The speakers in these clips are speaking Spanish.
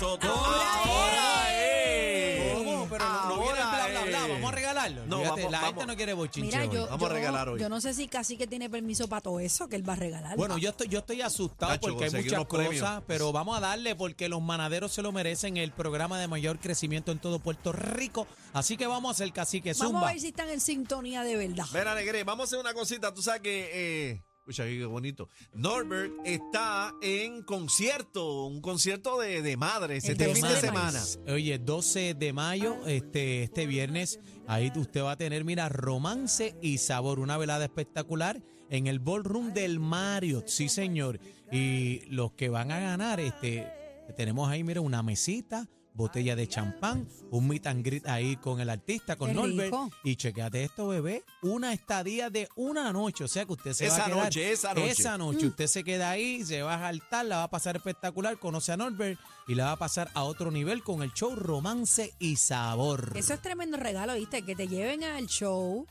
nosotros. Ahora es. ¿Cómo? Pero no, no viene el bla, bla, bla. Ahora Vamos a regalarlo. No, Fíjate, vamos- la vamos. gente no quiere bochinche Mira, hoy. yo, Vamos a yo- regalar hoy. Yo no sé si casi que tiene permiso para todo eso que él va a regalar. Bueno, yo estoy, yo estoy asustado Nacho, porque hay conseguí muchas unos premios. cosas, pero vamos a darle porque los manaderos se lo merecen el programa de mayor crecimiento en todo Puerto Rico. Así que vamos a hacer cacique Vamos zumba. a ver si están en sintonía de verdad. Mira, Negre, vamos a hacer una cosita. Tú sabes que. Eh, escucha, qué bonito. Norbert está en concierto, un concierto de, de madres El este de fin de madres. semana. Oye, 12 de mayo, este, este viernes, ahí usted va a tener, mira, romance y sabor, una velada espectacular en el ballroom del Marriott, sí señor. Y los que van a ganar, este, tenemos ahí, mira, una mesita, botella de champán, un meet and greet ahí con el artista, con Qué Norbert. rico. Y chequeate esto, bebé, una estadía de una noche, o sea que usted se va Esa a quedar. noche, esa noche. Esa noche, usted se queda ahí, se va a saltar, la va a pasar espectacular, conoce a Norbert y la va a pasar a otro nivel con el show Romance y Sabor. Eso es tremendo regalo, ¿viste? Que te lleven al show.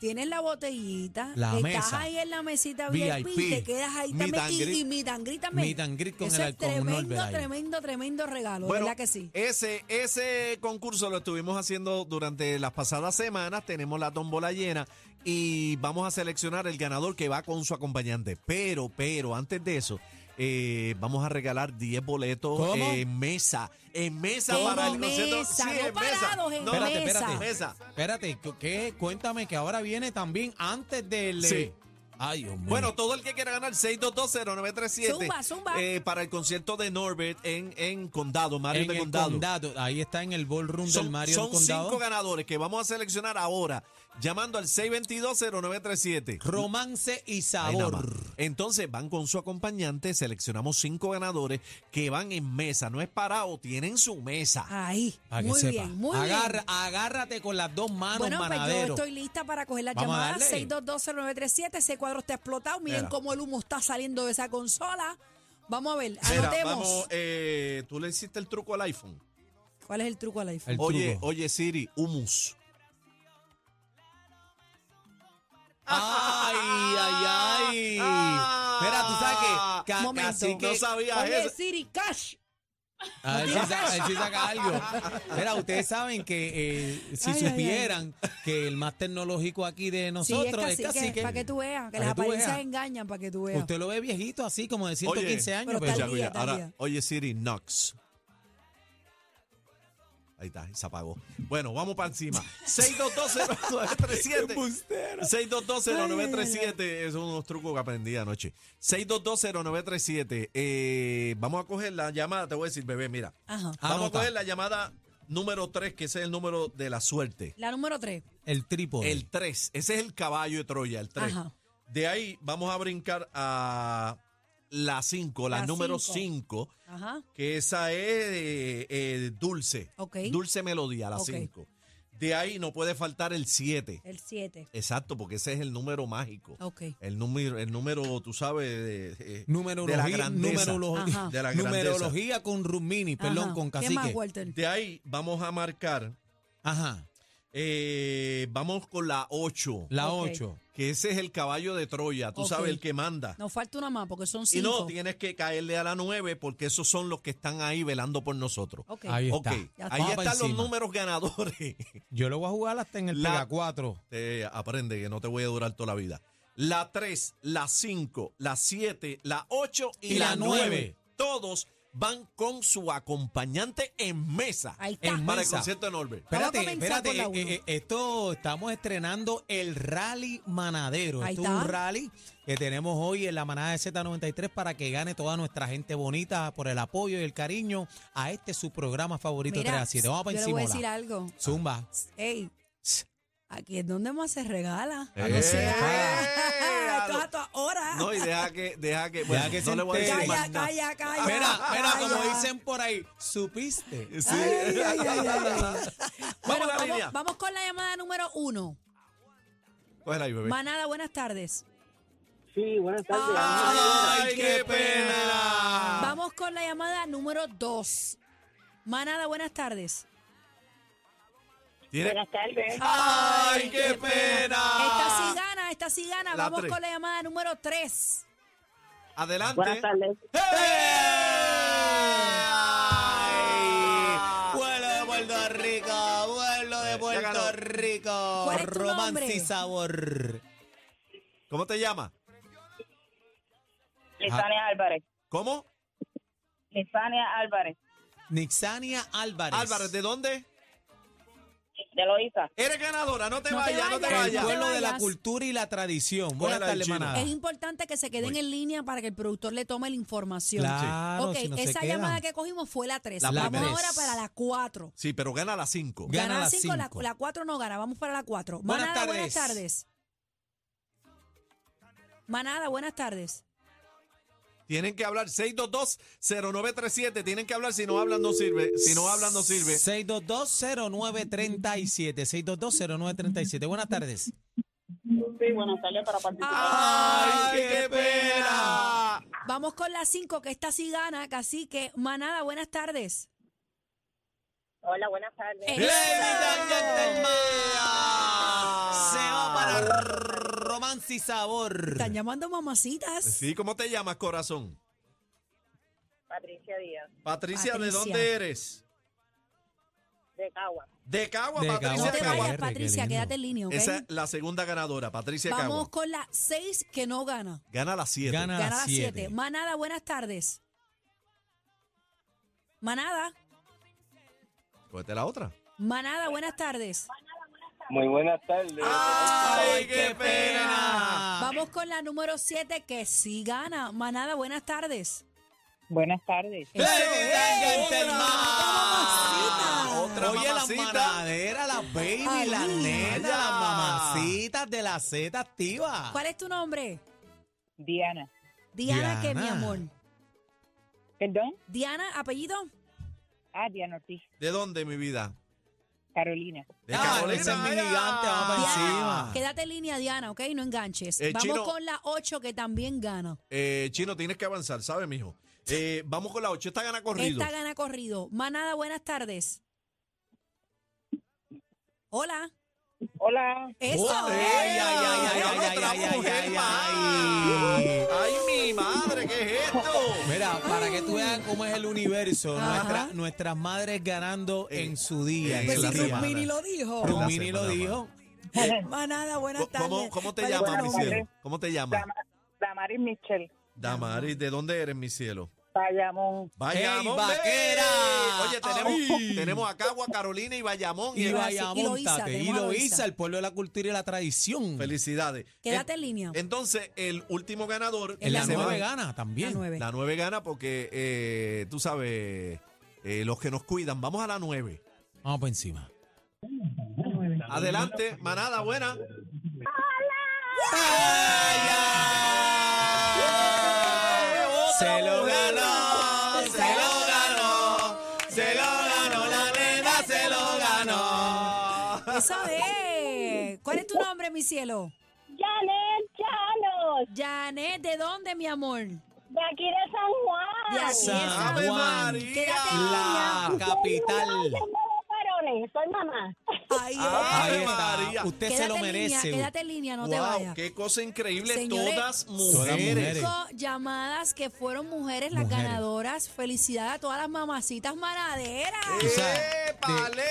Tienes la botellita, La estás mesa. ahí en la mesita VIP, te quedas ahí meet también y, greet. y meet and greet también. Meet and greet con Eso el- es tremendo, ahí. tremendo, tremendo regalo, Bueno, ¿verdad que sí? ese, ese concurso lo estuvimos haciendo durante las pasadas semanas. Tenemos la tómbola llena y vamos a seleccionar el ganador que va con su acompañante. Pero, pero, antes de eso, eh, vamos a regalar 10 boletos ¿Cómo? en mesa. En mesa ¿Cómo para el concierto. mesa? Sí, No en mesa. en No, Espérate, mesa. espérate. mesa. Espérate, ¿qué? Cuéntame que ahora viene también antes del... Sí. eh, Ay, Dios mío. Bueno, todo el que quiera ganar 6220937 Zumba, zumba. eh, para el concierto de Norbert en, en Condado, Mario en de el Condado. condado. ahí está en el ballroom del Son, Mario son del Condado. cinco ganadores que vamos a seleccionar ahora, llamando al 6220937. Romance y. Sabor. Entonces van con su acompañante, seleccionamos cinco ganadores que van en mesa, no es parado, tienen su mesa. Ahí, Para que muy sepa. bien, muy Agarra- bien. Agárrate con las dos manos, Bueno, pues yo manadero. estoy lista para coger las Vamos llamadas. darle. 6220937, ese cuadro está explotado. Miren cómo el humo está saliendo de esa consola. Vamos a ver, Mira, anotemos. vamos, eh, tú le hiciste el truco al iPhone. ¿Cuál es el truco al iPhone? El Oye, truco. oye Siri, humus. Ca- Momento. casi que No sabía Oye, eso. Siri, cash. A ver si saca, a ver si saca algo. Mira, ustedes saben que eh, si Ay, ay, ay. supieran que el más tecnológico aquí de nosotros sí, es cacique, para que tú veas, que las apariencias veas. engañan, para que tú veas. Usted lo ve viejito así como de 115 años. pero pero- está Ya, al día, oye, está al ahora, oye Siri, Knox. Ahí está, se apagó. Bueno, vamos para encima. 6220937. 6220937. Esos son unos trucos que aprendí anoche. 6220937. Eh, vamos a coger la llamada. Te voy a decir, bebé, mira. Ajá. Vamos a Anota. coger la llamada número 3, que ese es el número de la suerte. La número 3. El trípode. El 3. Ese es el caballo de Troya, el 3. Ajá. De ahí vamos a brincar a la 5, la, La número cinco. 5. Ajá. que esa es eh, eh, dulce. Ok. Dulce melodía, la Ok. 5. De ahí no puede faltar el 7. El 7. Exacto, porque ese es el número mágico. Ok. El número, el número, tú sabes, de, de- Numerología, de la grandeza. numerología. De la grandeza. numerología con Rumini, perdón, Ajá. con ¿Qué más, cacique. De ahí vamos a marcar, Ajá, eh, vamos con la 8, la Ok. 8. Que ese es el caballo de Troya, tú sabes, el que manda. Nos falta una más porque son y 5. no, tienes que caerle a la 9 porque esos son los que están ahí velando por nosotros. Ahí está. Ahí están los encima. números ganadores. Yo lo voy a jugar hasta en el La- Pega 4. Te aprende que no te voy a durar toda la vida. La 3, la 5, la 7, la 8 y, Y la la 9. nueve. Todos van con su acompañante en mesa. Ahí está. En Para el concierto de Norbert. A Espérate, espérate. eh, uno. eh, esto estamos estrenando el Rally Manadero. Ahí Esto es un rally que tenemos hoy en la manada de Z93 para que gane toda nuestra gente bonita por el apoyo y el cariño a este su programa favorito 3 a 7. Vamos para yo le voy a decir algo. Zumba. Ey, Aquí es donde más se regala. Eh, no eh, Esto es a toda hora. No, y deja que, deja que, bueno, que no se le voy a decir Calla, calla, calla. Mira, mira, como dicen por ahí, ¿supiste? Sí. Ay, ay, ay, ay, ay. Vamos Bueno, vamos, con la llamada número uno. Cógela ahí, bebé. Manada, buenas tardes. Sí, buenas tardes. ¡Ay, qué pena! Vamos con la llamada número dos. Manada, buenas tardes. ¿Tiene? Buenas tardes. ¡Ay, qué Esta pena! sí gana, esta sí gana. La Vamos tres. con la llamada número tres. Adelante. Buenas tardes. ¡Hey! Pueblo de Puerto Rico, pueblo de Ya Puerto. Rico. ¿Cuál es tu Romance nombre? y sabor. ¿Cómo te llamas? Lisania Álvarez. ¿Cómo? Lisania Álvarez. Nixania Álvarez. Álvarez, ¿de dónde? De Loíza. Eres ganadora, no te No te vayas, no te vayas. El vayas. pueblo de la vayas. cultura y la tradición. Buenas tardes, chino. manada. Es importante que se queden Voy. en línea para que el productor le tome la información. Claro, ok, si no se esa quedan. llamada que cogimos fue la 3. La Vamos primera. ahora para la 4. Sí, pero gana las 5. Gana Gana la las 5, la, cinco. la 4 no gana. Vamos para la 4. Buenas Manada, buenas tardes. tardes. Manada, buenas tardes. Tienen que hablar 622-0937. Tienen que hablar. Si no hablan, no sirve. Si no hablan, no sirve. 6220937. 6220937. Buenas tardes. Sí, buenas tardes para participar. ¡Ay, qué pena! Vamos con la 5, que esta sí gana. Cacique, Manada, buenas tardes. Hola, buenas tardes. Eh. Gentlemen, se va para romance y sabor. Están llamando mamacitas. Sí, ¿cómo te llamas, corazón? Patricia Díaz, Patricia, ¿de Patricia. dónde eres? de Cagua. De Cagua, De Patricia Cagua, No te de Cagua. vayas, qué Patricia, lindo. quédate en línea, ¿ok? Esa es la segunda ganadora, Patricia Vamos Cagua. con la 6, que no gana. Gana las 7. Gana Gana las la 7. 7. Manada, buenas tardes. Manada, Cógete la otra. Manada, buenas tardes. Muy buenas tardes. ¡Ay, qué pena! Vamos con la número 7, que sí gana. Manada, buenas tardes. Buenas tardes. Ladies and gentlemen. mamacita. Otra Oye, las manaderas, las baby, Ay. las netas, Vaya. las mamacitas de la Z activa. ¿Cuál es tu nombre? Diana. Diana, que Diana. mi amor. ¿Perdón? Diana, apellido. Ah, Diana Ortiz. ¿De dónde, mi vida? Carolina. De Ah, Carolina. ese es mi gigante, vamos para Diana, encima. quédate en línea, Diana, ¿ok? No enganches. Eh, Vamos Chino. con la 8, que también gana. Eh, Chino, tienes que avanzar, ¿sabes, mijo? Eh, vamos con la 8. Esta gana corrido. Esta gana corrido. Manada, buenas tardes. Hola. Hola. Eso. Oh, ¡Ay, ay, ay, ay, ay, ay, ay, mujer ay, ay! ¡Ay, mi madre! Mira, para que tú veas cómo es el universo, nuestra- nuestras madres ganando Eh, en su día. eh, en Pues su la si día. Rumini lo dijo. Rum- Rumini lo semana, dijo. Manada, buenas ¿Cómo, tardes. cómo te ¿Cuál es tu llamas, mi cielo? ¿Cómo te llamas? Dama- Damaris Michel. Damaris, ¿de dónde eres, mi cielo? Bayamón. Bayamón, ¡Ey, vaquera! Oye, tenemos, Ay. tenemos a Cagua, Carolina y Bayamón. Y Y. Loíza, el pueblo de la cultura y la tradición. Felicidades. Quédate En- en línea. Entonces, el último ganador. En la la nueve gana La también. 9. La nueve gana porque, eh, tú sabes, eh, los que nos cuidan. Vamos a la nueve. Vamos por encima. Adelante, manada buena. Se lo ganó, se lo ganó, se lo ganó, la nena se lo ganó. Eso es. ¿Cuál es tu nombre, mi cielo? Janet Llanos, Janet, ¿de dónde, mi amor? de aquí de San Juan. De aquí de San Juan. María. Quédate La capital. Soy mamá. Ave Ahí María. Usted se lo en línea, merece. quédate en línea, no te wow, vayas. qué cosa increíble. Señores, todas mujeres. Cinco llamadas que fueron mujeres las Mujeres. ganadoras. Felicidades a todas las mamacitas manaderas. Sabes, ¡Épale!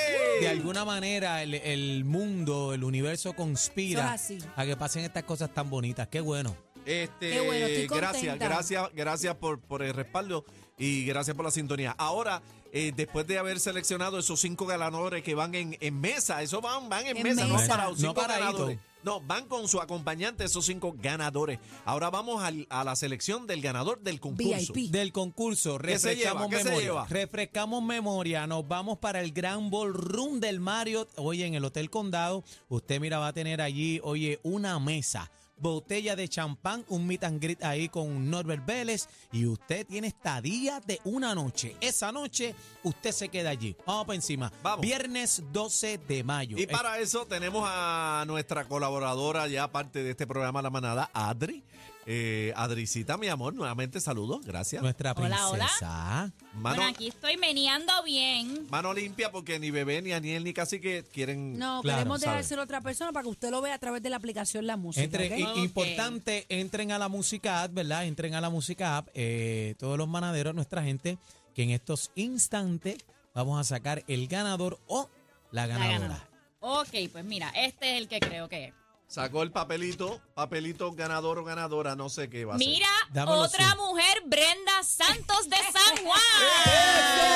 De alguna manera el, el mundo, el universo conspira Eso es así. a que pasen estas cosas tan bonitas. Qué bueno. Este, Qué bueno, estoy gracias, contenta. gracias, gracias por, por el respaldo y gracias por la sintonía. Ahora, eh, después de haber seleccionado esos cinco ganadores que van en, en mesa, eso van, van en, En mesa, no para No cinco ganadores. No, van con su acompañante esos cinco ganadores. Ahora vamos al- a la selección del ganador del concurso. VIP. Del concurso, ¿Qué se lleva? refrescamos ¿Qué se memoria. lleva? Refrescamos memoria, nos vamos para el Gran Ballroom del Marriott, oye, en el Hotel Condado. Usted, mira, va a tener allí, oye, una mesa, botella de champán, un meet and greet ahí con Norbert Vélez y usted tiene estadía de una noche. Esa noche usted se queda allí. Vamos para encima. Vamos. Viernes 12 de mayo. Y para eso tenemos a nuestra colaboradora ya parte de este programa La Manada, Adri. Eh, Adricita, mi amor, nuevamente saludos, gracias. Nuestra Hola, hola. princesa. Mano, Bueno, aquí estoy meneando bien. mano limpia porque ni bebé, ni Aniel, ni casi que quieren... No, Claro, queremos dejárselo a otra persona para que usted lo vea a través de la aplicación La Música. Importante, entren a la música app, ¿verdad? Entren a la música app, eh, todos los manaderos, nuestra gente, que en estos instantes vamos a sacar el ganador o la La ganadora. ganadora. Ok, pues mira, este es el que creo que es. Sacó el papelito, papelito ganador o ganadora, no sé qué va a ser. Mira, Dámelo otra mujer, Brenda Santos de San Juan.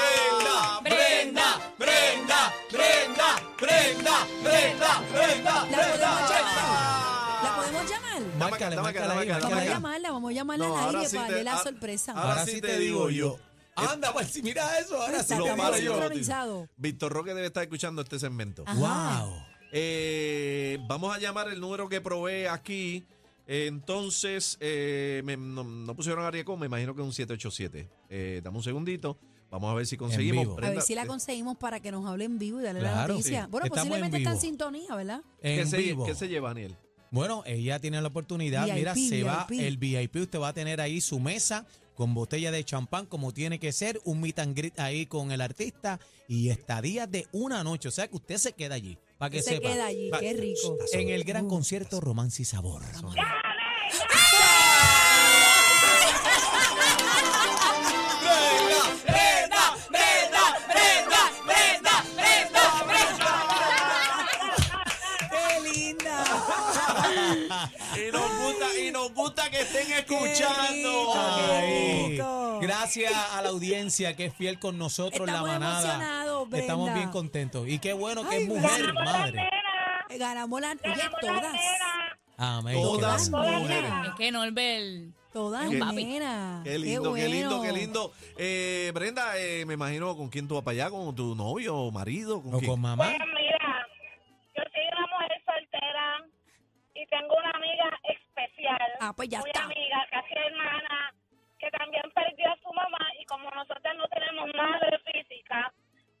¡Brenda! Brenda, ¡Brenda! ¡Brenda! ¡Brenda! ¡Brenda! ¡Brenda! ¿La podemos llamar? ¿La podemos llamar? Márcale, márcale acá, Vamos márcale a llamarla, vamos a llamarla No, al ahora aire sí para darle la sorpresa. ahora sí te digo yo. Anda, pues mira eso, ahora sí. Lo bien yo. Víctor Roque debe estar escuchando este segmento. Ajá. Wow. Eh, vamos a llamar el número que provee aquí. Entonces, eh, me- no, no pusieron Ariacón, me imagino que es un 787. Eh, dame un segundito. Vamos a ver si conseguimos. A ver si la conseguimos para que nos hable en vivo y darle la noticia. sí. Bueno, Estamos en posiblemente está en sintonía, ¿verdad? ¿qué, En se, vivo. ¿Qué se lleva, Daniel? Bueno, ella tiene la oportunidad, mira, VIP, se va el VIP, usted va a tener ahí su mesa con botella de champán como tiene que ser, un meet and greet ahí con el artista y estadías de una noche, o sea que usted se queda allí, para que Se sepa. queda allí, qué rico. En el gran concierto Romance y Sabor. ¡Qué linda! Y nos gusta, y nos gusta que estén escuchando. rico, qué gracias a la audiencia que es fiel con nosotros, la Estamos manada. emocionados, Brenda. Estamos bien contentos. Y qué bueno que Ay, es mujer, Ganamos la madre. Eh, Ganamos la... Oye, ganamos la todas. nena. Amén. Todas Qué mujeres. Es que Norbert. Todas nenas. Qué lindo, qué, lindo, bueno. qué lindo. Eh, Brenda, eh, me imagino con quién tú vas para allá, con tu novio o marido, con O quién. con mamá. Pues Ah, pues ya muy está. amiga, casi hermana, que también perdió a su mamá y como nosotros no tenemos madre física,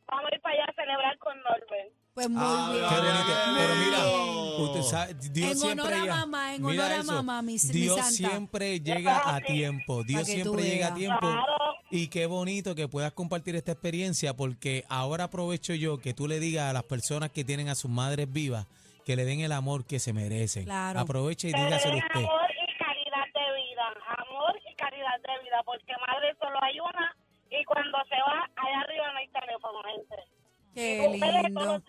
vamos a ir para allá a celebrar con Norbert. Pues muy Ah, bien. Qué bonito. Pero mira, usted sabe, Dios En siempre honor a llega. mamá, en honor a eso, mamá, mi- mi Dios santa. siempre llega a tiempo. Dios siempre llega a tiempo. Claro. Y qué bonito que puedas compartir esta experiencia porque ahora aprovecho yo que tú le digas a las personas que tienen a sus madres vivas que le den el amor que se merecen. Claro. Aproveche y dígaselo usted. Qué lindo.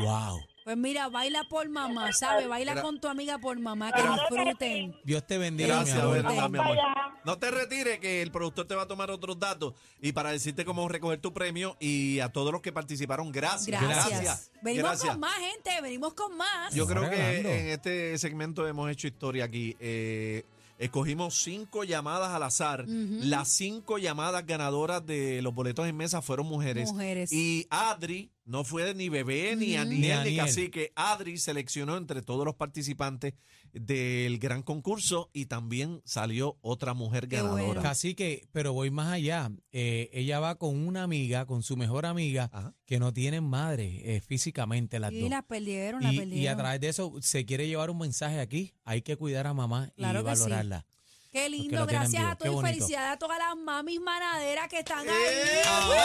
Wow. Pues mira, baila por mamá, ¿sabes? Baila Gra- con tu amiga por mamá, que disfruten. Dios te bendiga, Gracias, mi amor. Vamos mi amor. No te retires, que el productor te va a tomar otros datos y para decirte cómo recoger tu premio y a todos los que participaron, gracias. Gracias. Gracias. Venimos Gracias. con más, gente, venimos con más. Yo creo que Regalando. en este segmento hemos hecho historia aquí. Eh, escogimos cinco llamadas al azar. Las cinco llamadas ganadoras de los boletos en mesa fueron mujeres. Mujeres. Y Adri no fue ni bebé ni. Aniel Ni ni Aniel. Cacique. Adri seleccionó entre todos los participantes del gran concurso y también salió otra mujer Qué ganadora. bueno. Casi que, pero voy más allá. Eh, ella va con una amiga, con su mejor amiga, Ajá. que no tienen madre eh, físicamente las Y dos. las perdieron, las Y, perdieron. y a través de eso se quiere llevar un mensaje aquí. Hay que cuidar a mamá Claro y sí. valorarla. Qué lindo, gracias a todos y felicidades a todas las mamis manaderas que están ¡Eh! ahí. ¡Vamos